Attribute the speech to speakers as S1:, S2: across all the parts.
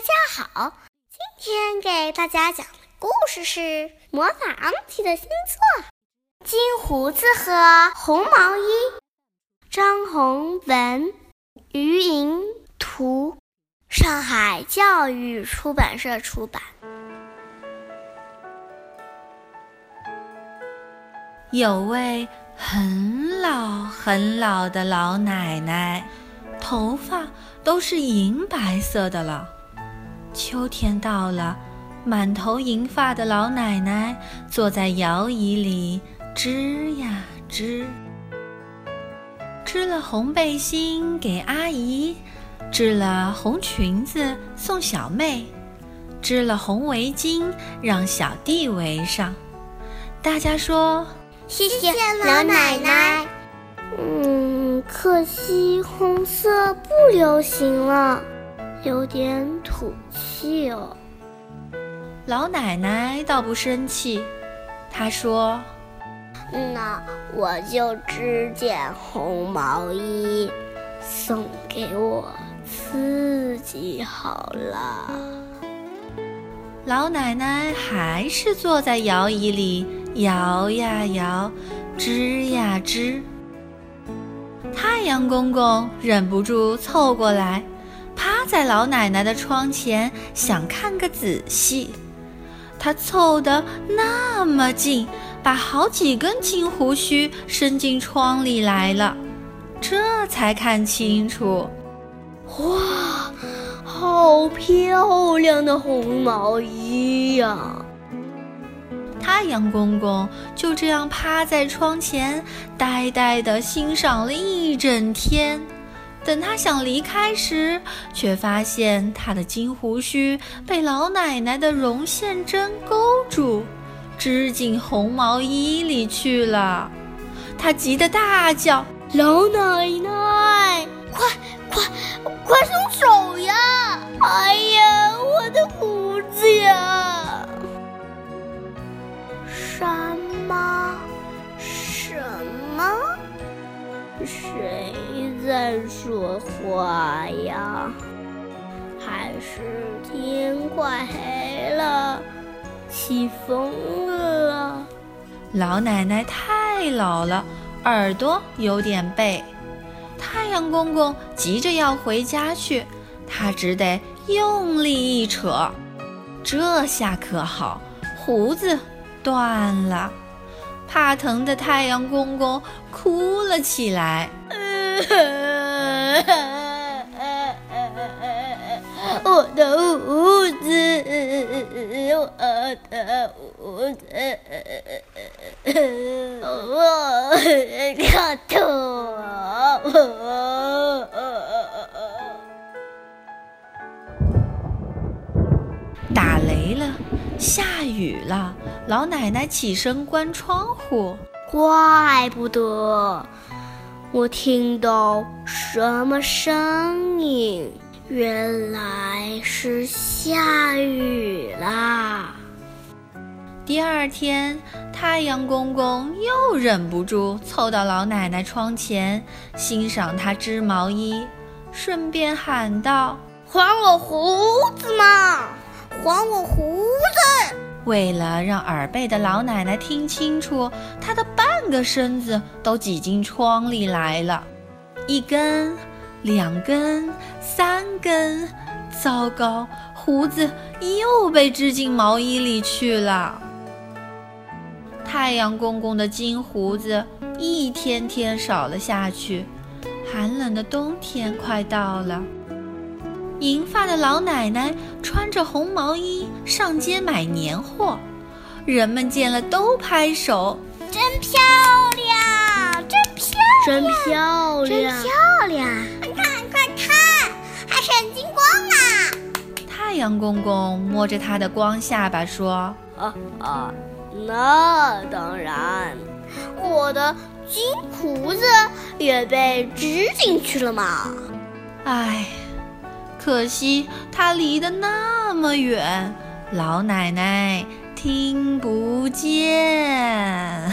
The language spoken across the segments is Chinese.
S1: 大家好，今天给大家讲的故事是《魔法阿提的星座》。金胡子和红毛衣，张宏文、于莹图，上海教育出版社出版。
S2: 有位很老很老的老奶奶，头发都是银白色的了。秋天到了，满头银发的老奶奶坐在摇椅里织呀织，织了红背心给阿姨，织了红裙子送小妹，织了红围巾让小弟围上。大家说：“
S1: 谢谢老奶奶。”嗯，可惜红色不流行了。有点土气哦。
S2: 老奶奶倒不生气，她说：“
S1: 那我就织件红毛衣送给我自己好了。”
S2: 老奶奶还是坐在摇椅里摇呀摇，织呀织。太阳公公忍不住凑过来。趴在老奶奶的窗前，想看个仔细。他凑得那么近，把好几根金胡须伸进窗里来了，这才看清楚。
S1: 哇，好漂亮的红毛衣呀！
S2: 太阳公公就这样趴在窗前，呆呆地欣赏了一整天。等他想离开时，却发现他的金胡须被老奶奶的绒线针勾住，织进红毛衣里去了。他急得大叫：“
S1: 老奶奶，快快快松手呀！哎呀，我的胡子呀！”什么？谁？在说话呀？还是天快黑了，起风了？
S2: 老奶奶太老了，耳朵有点背。太阳公公急着要回家去，他只得用力一扯，这下可好，胡子断了。怕疼的太阳公公哭了起来。
S1: 我的胡子，我的胡子，我的头。
S2: 下雨了，老奶奶起身关窗户。
S1: 怪不得。我听到什么声音？原来是下雨啦！
S2: 第二天，太阳公公又忍不住凑到老奶奶窗前，欣赏她织毛衣，顺便喊道：“
S1: 还我胡子嘛！还我胡子！”
S2: 为了让耳背的老奶奶听清楚，她的半个身子都挤进窗里来了。一根，两根，三根，糟糕，胡子又被织进毛衣里去了。太阳公公的金胡子一天天少了下去，寒冷的冬天快到了。银发的老奶奶穿着红毛衣上街买年货，人们见了都拍手，
S1: 真漂亮，真漂亮，真漂亮，真漂亮！快看，快看，还闪金光呢！
S2: 太阳公公摸着他的光下巴说：“
S1: 啊啊，那当然，我的金胡子也被织进去了嘛！
S2: 唉。”可惜他离得那么远，老奶奶听不见。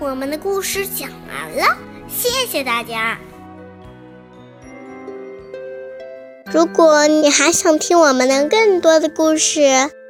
S1: 我们的故事讲完了，谢谢大家。
S3: 如果你还想听我们的更多的故事，